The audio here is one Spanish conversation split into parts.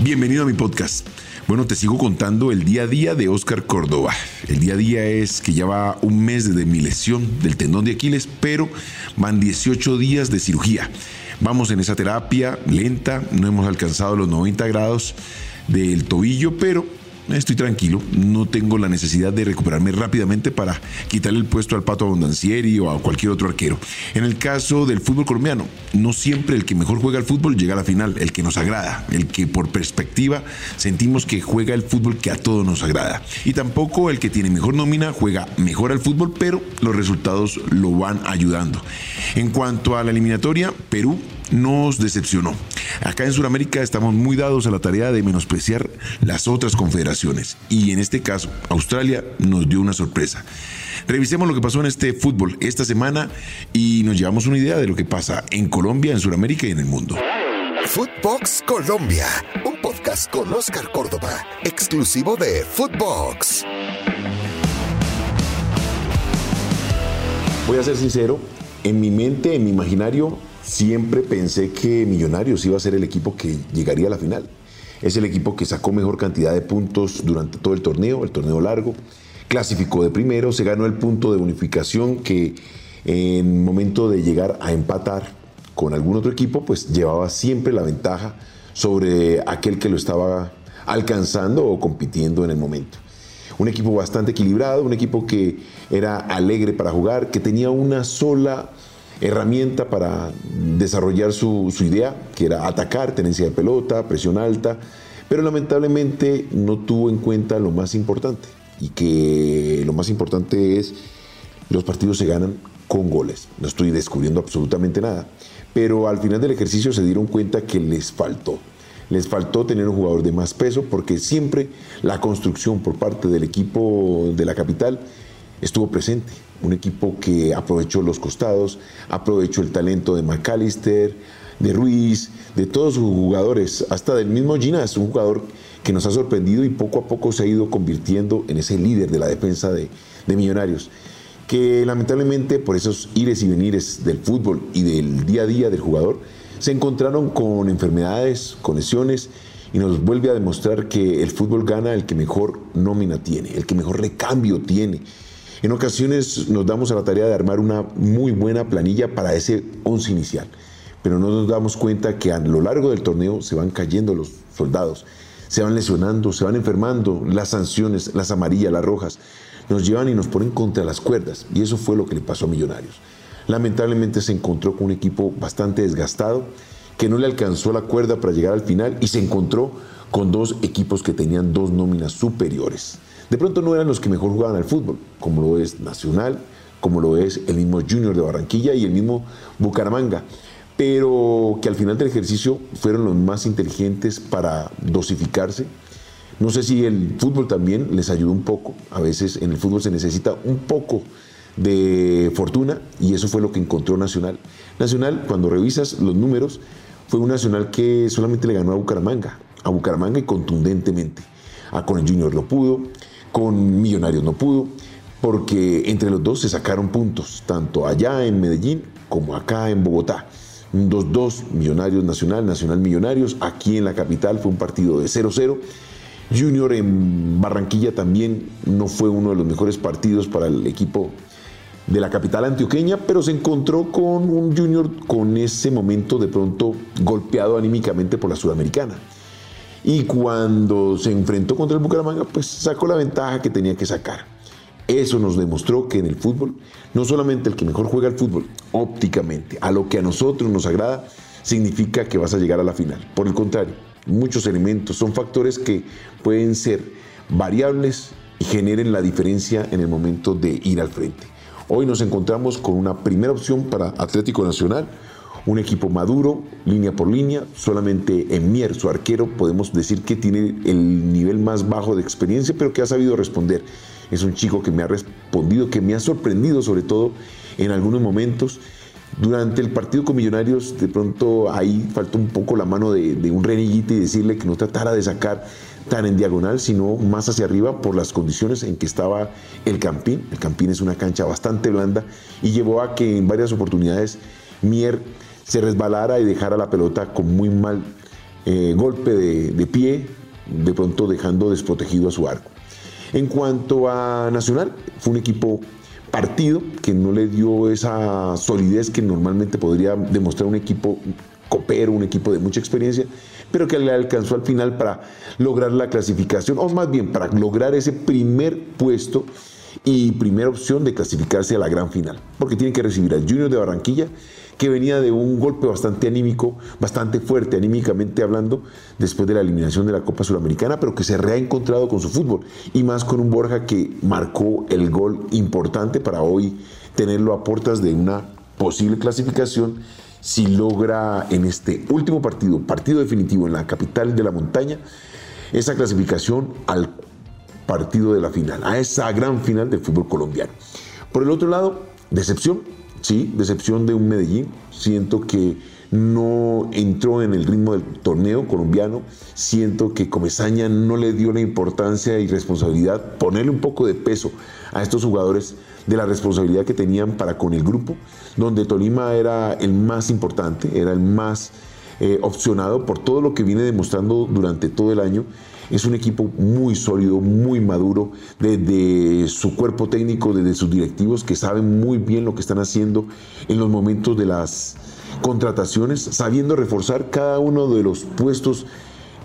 Bienvenido a mi podcast. Bueno, te sigo contando el día a día de Oscar Córdoba. El día a día es que ya va un mes desde mi lesión del tendón de Aquiles, pero van 18 días de cirugía. Vamos en esa terapia lenta, no hemos alcanzado los 90 grados del tobillo, pero estoy tranquilo, no tengo la necesidad de recuperarme rápidamente para quitarle el puesto al Pato Abondancieri o a cualquier otro arquero. En el caso del fútbol colombiano, no siempre el que mejor juega al fútbol llega a la final, el que nos agrada, el que por perspectiva sentimos que juega el fútbol que a todos nos agrada. Y tampoco el que tiene mejor nómina juega mejor al fútbol, pero los resultados lo van ayudando. En cuanto a la eliminatoria, Perú nos decepcionó. Acá en Sudamérica estamos muy dados a la tarea de menospreciar las otras confederaciones y en este caso Australia nos dio una sorpresa. Revisemos lo que pasó en este fútbol esta semana y nos llevamos una idea de lo que pasa en Colombia, en Sudamérica y en el mundo. Footbox Colombia, un podcast con Oscar Córdoba, exclusivo de Footbox. Voy a ser sincero, en mi mente, en mi imaginario, siempre pensé que Millonarios iba a ser el equipo que llegaría a la final. Es el equipo que sacó mejor cantidad de puntos durante todo el torneo, el torneo largo. Clasificó de primero, se ganó el punto de unificación que en momento de llegar a empatar con algún otro equipo, pues llevaba siempre la ventaja sobre aquel que lo estaba alcanzando o compitiendo en el momento. Un equipo bastante equilibrado, un equipo que era alegre para jugar, que tenía una sola herramienta para desarrollar su, idea, que era atacar, tenencia de pelota, presión alta, pero lamentablemente no tuvo en cuenta lo más importante, y que lo más importante es los partidos se ganan con goles. No estoy descubriendo absolutamente nada, pero al final del ejercicio se dieron cuenta que les faltó. Les faltó tener un jugador de más peso porque siempre la construcción por parte del equipo de la capital estuvo presente. Un equipo que aprovechó los costados, aprovechó el talento de McAllister, de Ruiz, de todos sus jugadores, hasta del mismo Ginas, un jugador que nos ha sorprendido y poco a poco se ha ido convirtiendo en ese líder de la defensa de, de Millonarios, que lamentablemente por esos ires y venires del fútbol y del día a día del jugador, se encontraron con enfermedades, con lesiones y nos vuelve a demostrar que el fútbol gana el que mejor nómina tiene, el que mejor recambio tiene en ocasiones nos damos a la tarea de armar una muy buena planilla para ese once inicial, pero no nos damos cuenta que a lo largo del torneo se van cayendo los soldados, se van lesionando, se van enfermando, las sanciones, las amarillas, las rojas, nos llevan y nos ponen contra las cuerdas, y eso fue lo que le pasó a Millonarios. Lamentablemente se encontró con un equipo bastante desgastado, que no le alcanzó la cuerda para llegar al final y se encontró con dos equipos que tenían dos nóminas superiores. De pronto no eran los que mejor jugaban al fútbol, como lo es Nacional, como lo es el mismo Junior de Barranquilla y el mismo Bucaramanga, pero que al final del ejercicio fueron los más inteligentes para dosificarse. No sé si el fútbol también les ayudó un poco. A veces en el fútbol se necesita un poco de fortuna y eso fue lo que encontró Nacional. Nacional, cuando revisas los números, fue un Nacional que solamente le ganó a Bucaramanga, a Bucaramanga y contundentemente. A con el Junior lo pudo, con Millonarios no pudo, porque entre los dos se sacaron puntos, tanto allá en Medellín como acá en Bogotá. Un 2-2, Millonarios Nacional, Nacional Millonarios. Aquí en la capital fue un partido de 0-0. Junior en Barranquilla también no fue uno de los mejores partidos para el equipo de la capital antioqueña, pero se encontró con un Junior con ese momento de pronto golpeado anímicamente por la Sudamericana. Y cuando se enfrentó contra el Bucaramanga, pues sacó la ventaja que tenía que sacar. Eso nos demostró que en el fútbol, no solamente el que mejor juega el fútbol, ópticamente, a lo que a nosotros nos agrada, significa que vas a llegar a la final. Por el contrario, muchos elementos son factores que pueden ser variables y generen la diferencia en el momento de ir al frente. Hoy nos encontramos con una primera opción para Atlético Nacional, un equipo maduro, línea por línea. Solamente en Mier, su arquero, podemos decir que tiene el nivel más bajo de experiencia, pero que ha sabido responder. Es un chico que me ha respondido, que me ha sorprendido sobre todo en algunos momentos. Durante el partido con Millonarios, de pronto ahí faltó un poco la mano de, un renillito y decirle que no tratara de sacar tan en diagonal, sino más hacia arriba por las condiciones en que estaba el Campín. El Campín es una cancha bastante blanda y llevó a que en varias oportunidades Mier se resbalara y dejara la pelota con muy mal eh, golpe de, pie, de pronto dejando desprotegido a su arco. En cuanto a Nacional, fue un equipo partido que no le dio esa solidez que normalmente podría demostrar un equipo copero, un equipo de mucha experiencia, pero que le alcanzó al final para lograr la clasificación, o más bien para lograr ese primer puesto y primera opción de clasificarse a la gran final, porque tiene que recibir al Junior de Barranquilla, que venía de un golpe bastante anímico, bastante fuerte anímicamente hablando, después de la eliminación de la Copa Suramericana, pero que se ha encontrado con su fútbol, y más con un Borja que marcó el gol importante para hoy tenerlo a puertas de una posible clasificación si logra en este último partido, partido definitivo en la capital de la montaña, esa clasificación al partido de la final, a esa gran final del fútbol colombiano. Por el otro lado, decepción, sí, decepción de un Medellín. Siento que no entró en el ritmo del torneo colombiano. Siento que Comesaña no le dio la importancia y responsabilidad, ponerle un poco de peso a estos jugadores de la responsabilidad que tenían para con el grupo, donde Tolima era el más importante, era el más eh, opcionado por todo lo que viene demostrando durante todo el año es un equipo muy sólido, muy maduro, desde su cuerpo técnico, desde sus directivos, que saben muy bien lo que están haciendo en los momentos de las contrataciones, sabiendo reforzar cada uno de los puestos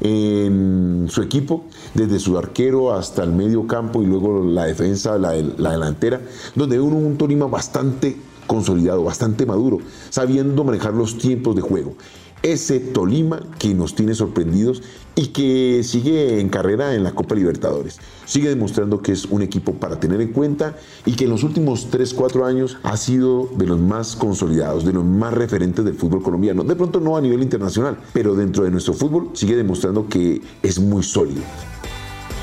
en su equipo, desde su arquero hasta el medio campo y luego la defensa, la, delantera, donde uno un Tolima bastante consolidado, bastante maduro, sabiendo manejar los tiempos de juego ese Tolima que nos tiene sorprendidos y que sigue en carrera en la Copa Libertadores. Sigue demostrando que es un equipo para tener en cuenta y que en los últimos 3-4 años ha sido de los más consolidados, de los más referentes del fútbol colombiano. De pronto no a nivel internacional, pero dentro de nuestro fútbol sigue demostrando que es muy sólido.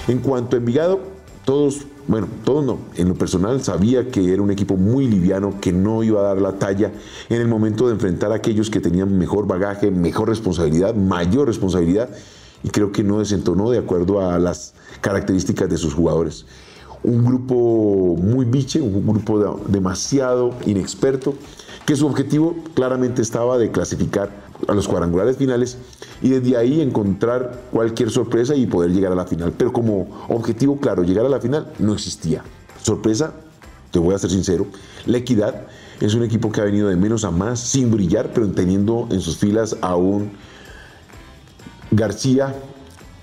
En cuanto a Envigado, todos bueno, todo no. En lo personal sabía que era un equipo muy liviano, que no iba a dar la talla en el momento de enfrentar a aquellos que tenían mejor bagaje, mejor responsabilidad, mayor responsabilidad, y creo que no desentonó de acuerdo a las características de sus jugadores. Un grupo muy biche, un grupo demasiado inexperto, que su objetivo claramente estaba de clasificar a los cuadrangulares finales y desde ahí encontrar cualquier sorpresa y poder llegar a la final. Pero como objetivo claro, llegar a la final no existía. Sorpresa, te voy a ser sincero, la equidad es un equipo que ha venido de menos a más, sin brillar, pero teniendo en sus filas a un García,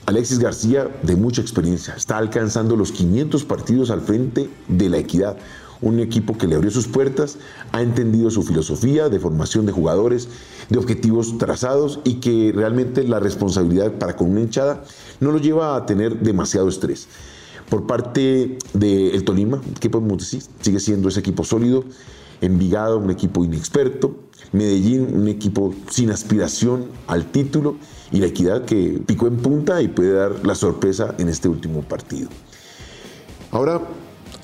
Alexis García, de mucha experiencia. Está alcanzando los 500 partidos al frente de la equidad un equipo que le abrió sus puertas, ha entendido su filosofía de formación de jugadores, de objetivos trazados y que realmente la responsabilidad para con una hinchada no lo lleva a tener demasiado estrés. Por parte del Tolima, ¿qué podemos decir? Sigue siendo ese equipo sólido, Envigado, un equipo inexperto, Medellín, un equipo sin aspiración al título y la equidad que picó en punta y puede dar la sorpresa en este último partido. Ahora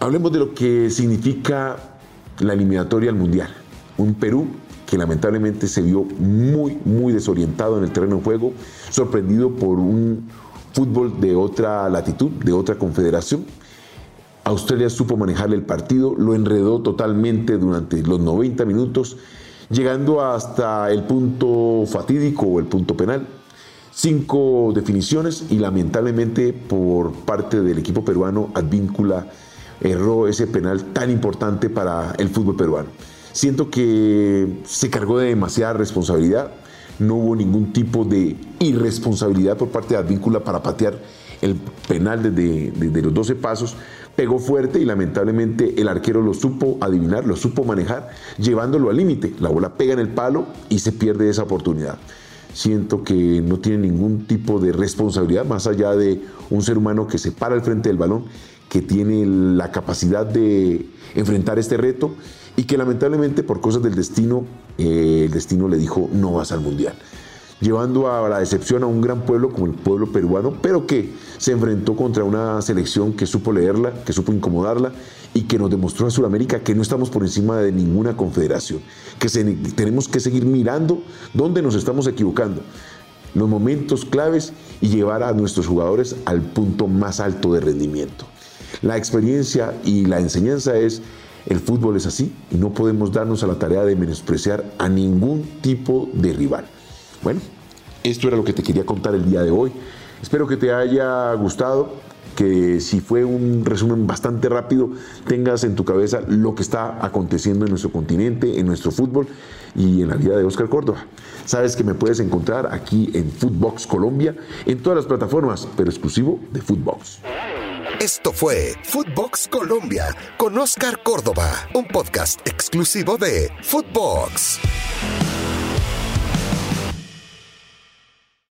Hablemos de lo que significa la eliminatoria al Mundial. Un Perú que lamentablemente se vio muy, muy desorientado en el terreno de juego, sorprendido por un fútbol de otra latitud, de otra confederación. Australia supo manejarle el partido, lo enredó totalmente durante los 90 minutos, llegando hasta el punto fatídico o el punto penal. Cinco definiciones y lamentablemente por parte del equipo peruano Advíncula erró ese penal tan importante para el fútbol peruano. Siento que se cargó de demasiada responsabilidad, no hubo ningún tipo de irresponsabilidad por parte de Advíncula para patear el penal desde, los 12 pasos, pegó fuerte y lamentablemente el arquero lo supo adivinar, lo supo manejar, llevándolo al límite. La bola pega en el palo y se pierde esa oportunidad. Siento que no tiene ningún tipo de responsabilidad más allá de un ser humano que se para al frente del balón que tiene la capacidad de enfrentar este reto y que lamentablemente por cosas del destino, eh, el destino le dijo no vas al mundial. Llevando a la decepción a un gran pueblo como el pueblo peruano, pero que se enfrentó contra una selección que supo leerla, que supo incomodarla y que nos demostró a Sudamérica que no estamos por encima de ninguna confederación, que tenemos que seguir mirando dónde nos estamos equivocando, los momentos claves y llevar a nuestros jugadores al punto más alto de rendimiento. La experiencia y la enseñanza es, el fútbol es así y no podemos darnos a la tarea de menospreciar a ningún tipo de rival. Bueno, Esto era lo que te quería contar el día de hoy. Espero que te haya gustado, que si fue un resumen bastante rápido, tengas en tu cabeza lo que está aconteciendo en nuestro continente, en nuestro fútbol y en la vida de Oscar Córdoba. Sabes que me puedes encontrar aquí en Footbox Colombia, en todas las plataformas, pero exclusivo de Footbox. Esto fue Footbox Colombia con Oscar Córdoba, un podcast exclusivo de Footbox.